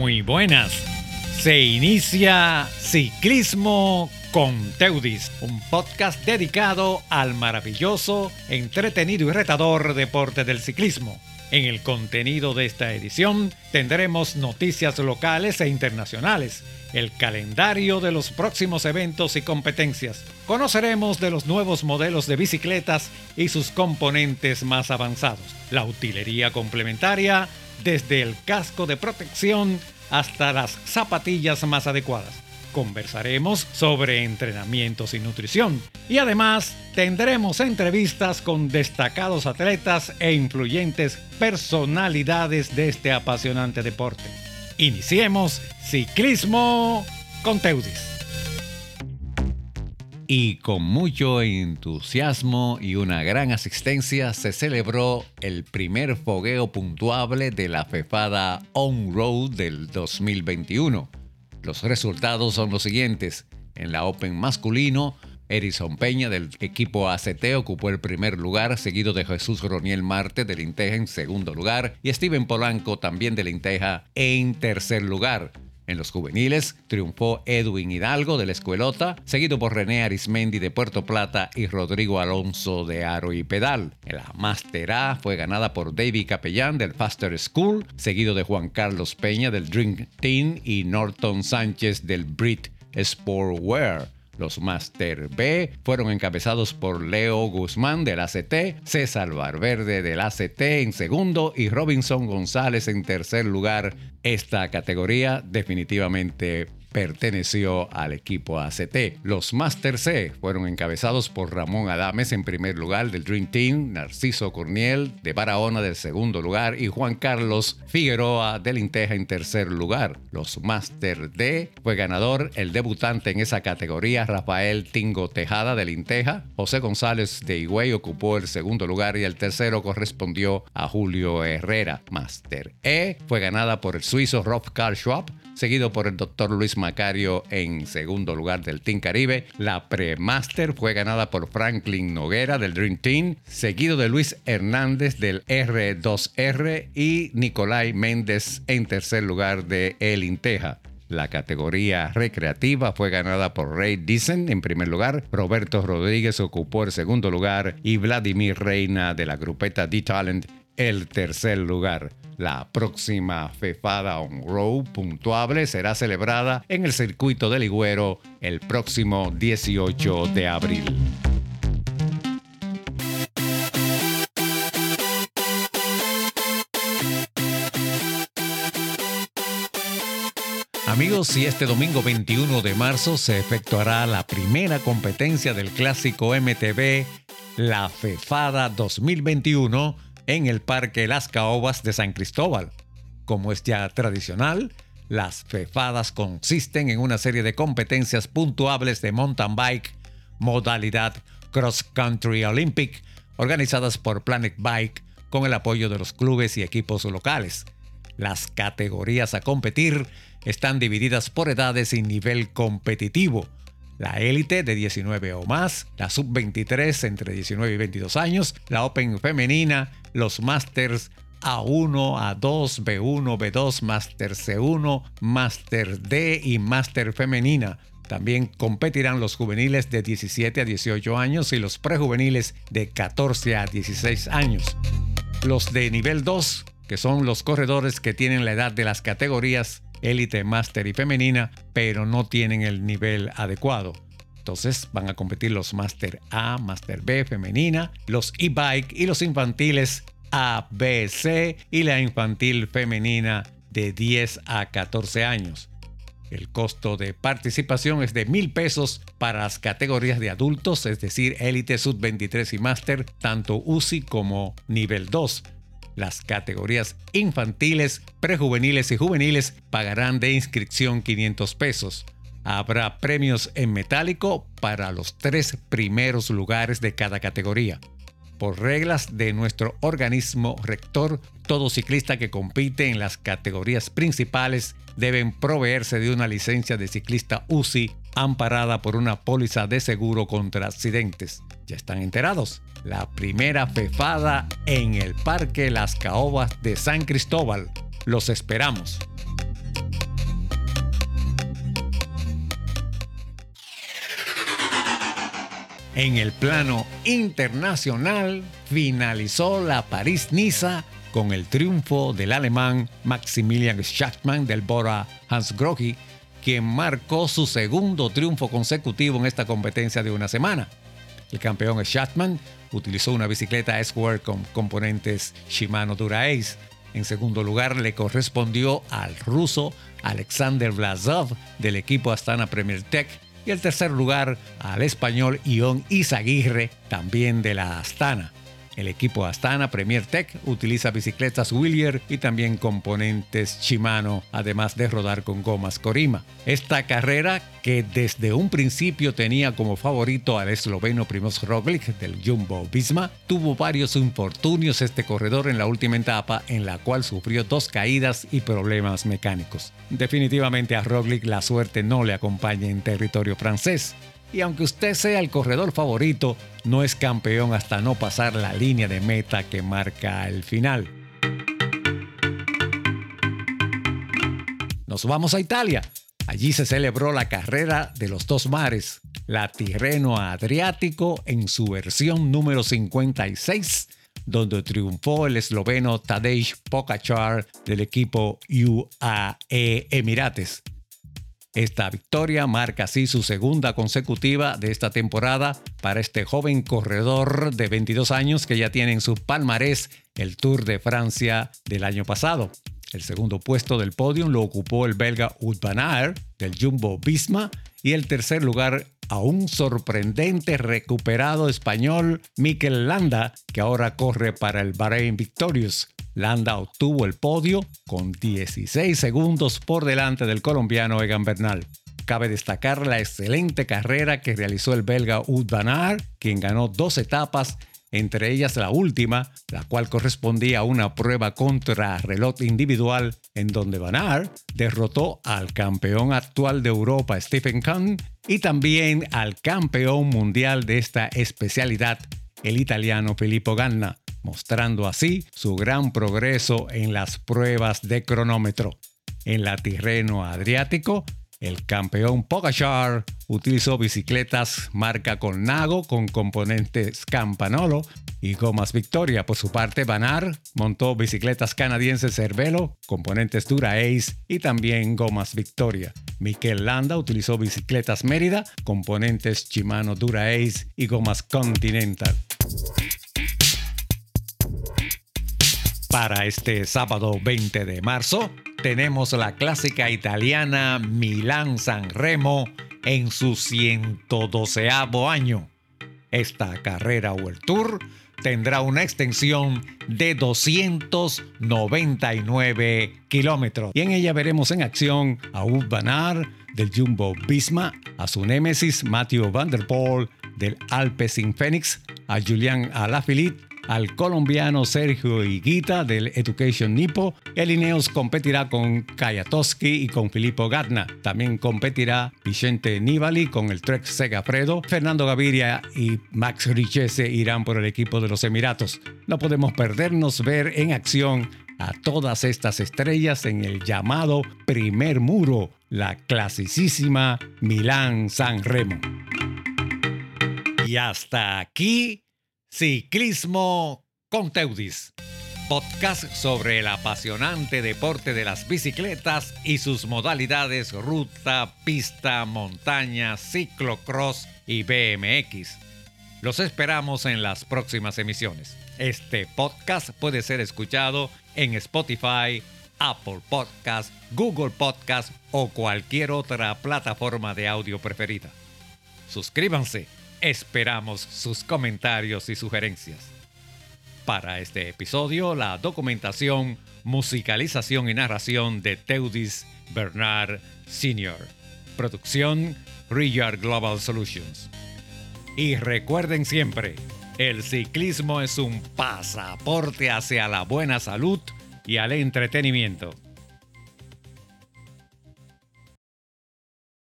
Muy buenas. Se inicia Ciclismo con Teudis, un podcast dedicado al maravilloso, entretenido y retador deporte del ciclismo. En el contenido de esta edición tendremos noticias locales e internacionales, el calendario de los próximos eventos y competencias. Conoceremos de los nuevos modelos de bicicletas y sus componentes más avanzados, la utilería complementaria, desde el casco de protección hasta las zapatillas más adecuadas. Conversaremos sobre entrenamientos y nutrición y además tendremos entrevistas con destacados atletas e influyentes personalidades de este apasionante deporte. Iniciemos Ciclismo con Teudis y con mucho entusiasmo y una gran asistencia se celebró el primer fogueo puntuable de la FEFADA On Road del 2021. Los resultados son los siguientes. En la Open masculino, Erison Peña del equipo ACT ocupó el primer lugar, seguido de Jesús Roniel Marte del Inteja en segundo lugar y Steven Polanco también del Inteja en tercer lugar. En los juveniles triunfó Edwin Hidalgo de la Escuelota, seguido por René Arismendi de Puerto Plata y Rodrigo Alonso de Aro y Pedal. La Master A fue ganada por David Capellán del Faster School, seguido de Juan Carlos Peña del Drink Team y Norton Sánchez del Brit Sportwear. Los Master B fueron encabezados por Leo Guzmán del ACT, César Valverde del ACT en segundo y Robinson González en tercer lugar. Esta categoría definitivamente perteneció al equipo ACT. Los Master C fueron encabezados por Ramón Adames en primer lugar del Dream Team, Narciso Corniel de Barahona del segundo lugar y Juan Carlos Figueroa del Inteja en tercer lugar. Los Master D fue ganador el debutante en esa categoría Rafael Tingo Tejada del Inteja. José González de Higüey ocupó el segundo lugar y el tercero correspondió a Julio Herrera. Master E fue ganada por el suizo Rob Karl Schwab seguido por el doctor Luis Macario en segundo lugar del Team Caribe. La Pre-Master fue ganada por Franklin Noguera del Dream Team, seguido de Luis Hernández del R2R y Nicolai Méndez en tercer lugar de El Inteja. La categoría recreativa fue ganada por Ray Dicen en primer lugar, Roberto Rodríguez ocupó el segundo lugar y Vladimir Reina de la grupeta D-Talent el tercer lugar. La próxima Fefada On Road puntuable será celebrada en el circuito del Ligüero el próximo 18 de abril. Amigos, y este domingo 21 de marzo se efectuará la primera competencia del clásico MTV, la FEFADA 2021 en el Parque Las Caobas de San Cristóbal. Como es ya tradicional, las fefadas consisten en una serie de competencias puntuables de mountain bike, modalidad Cross Country Olympic, organizadas por Planet Bike con el apoyo de los clubes y equipos locales. Las categorías a competir están divididas por edades y nivel competitivo la élite de 19 o más, la sub-23 entre 19 y 22 años, la Open femenina, los Masters A1, A2, B1, B2, Master C1, Master D y Master femenina. También competirán los juveniles de 17 a 18 años y los prejuveniles de 14 a 16 años. Los de nivel 2, que son los corredores que tienen la edad de las categorías élite, máster y femenina, pero no tienen el nivel adecuado. Entonces van a competir los Master A, Master B femenina, los e-bike y los infantiles A, B, C y la infantil femenina de 10 a 14 años. El costo de participación es de mil pesos para las categorías de adultos, es decir, élite, sub 23 y máster, tanto UCI como nivel 2 las categorías infantiles, prejuveniles y juveniles pagarán de inscripción 500 pesos. Habrá premios en metálico para los tres primeros lugares de cada categoría. Por reglas de nuestro organismo rector, todo ciclista que compite en las categorías principales deben proveerse de una licencia de ciclista UCI amparada por una póliza de seguro contra accidentes. Ya están enterados. La primera fefada en el Parque Las Caobas de San Cristóbal. Los esperamos. En el plano internacional, finalizó la París-Niza con el triunfo del alemán Maximilian Schachmann del Bora Hans Grohe quien marcó su segundo triunfo consecutivo en esta competencia de una semana. El campeón Schachmann utilizó una bicicleta S-Work con componentes Shimano Dura-Ace. En segundo lugar le correspondió al ruso Alexander Vlasov del equipo Astana Premier Tech y el tercer lugar al español Ion Izaguirre, también de la Astana. El equipo Astana Premier Tech utiliza bicicletas Willier y también componentes Shimano, además de rodar con gomas Corima. Esta carrera, que desde un principio tenía como favorito al esloveno Primoz Roglic del Jumbo Visma, tuvo varios infortunios este corredor en la última etapa en la cual sufrió dos caídas y problemas mecánicos. Definitivamente a Roglic la suerte no le acompaña en territorio francés y aunque usted sea el corredor favorito, no es campeón hasta no pasar la línea de meta que marca el final. Nos vamos a Italia. Allí se celebró la carrera de los dos mares, la Tirreno Adriático en su versión número 56, donde triunfó el esloveno Tadej Pogacar del equipo UAE Emirates. Esta victoria marca así su segunda consecutiva de esta temporada para este joven corredor de 22 años que ya tiene en su palmarés el Tour de Francia del año pasado. El segundo puesto del podio lo ocupó el belga Wout van del Jumbo Visma y el tercer lugar a un sorprendente recuperado español Mikel Landa que ahora corre para el Bahrein Victorious. Landa obtuvo el podio con 16 segundos por delante del colombiano Egan Bernal. Cabe destacar la excelente carrera que realizó el belga Wout van quien ganó dos etapas, entre ellas la última, la cual correspondía a una prueba contra reloj individual, en donde Van Aert derrotó al campeón actual de Europa Stephen Kahn y también al campeón mundial de esta especialidad, el italiano Filippo Ganna mostrando así su gran progreso en las pruebas de cronómetro. En la Tirreno Adriático, el campeón Pogachar utilizó bicicletas marca Colnago con componentes Campanolo y gomas Victoria. Por su parte, Banar montó bicicletas canadienses Cervelo, componentes Dura Ace y también gomas Victoria. Miquel Landa utilizó bicicletas Mérida, componentes Shimano Dura Ace y gomas Continental. Para este sábado 20 de marzo tenemos la clásica italiana Milán San Remo en su 112 año. Esta carrera o el tour tendrá una extensión de 299 kilómetros y en ella veremos en acción a Van del Jumbo Visma, a su némesis Matthew Van Der Poel del Alpecin Phoenix, a Julian Alaphilippe al colombiano Sergio Higuita del Education Nipo. El Ineos competirá con Kayatoski y con Filippo Gatna. También competirá Vicente Nibali con el Trek Segafredo. Fernando Gaviria y Max Richese irán por el equipo de los Emiratos. No podemos perdernos ver en acción a todas estas estrellas en el llamado primer muro, la clasicísima Milán San Remo. Y hasta aquí Ciclismo con Teudis, podcast sobre el apasionante deporte de las bicicletas y sus modalidades ruta, pista, montaña, ciclocross y BMX. Los esperamos en las próximas emisiones. Este podcast puede ser escuchado en Spotify, Apple Podcast, Google Podcast o cualquier otra plataforma de audio preferida. Suscríbanse Esperamos sus comentarios y sugerencias. Para este episodio, la documentación, musicalización y narración de Teudis Bernard Sr. Producción Riyard Global Solutions. Y recuerden siempre, el ciclismo es un pasaporte hacia la buena salud y al entretenimiento.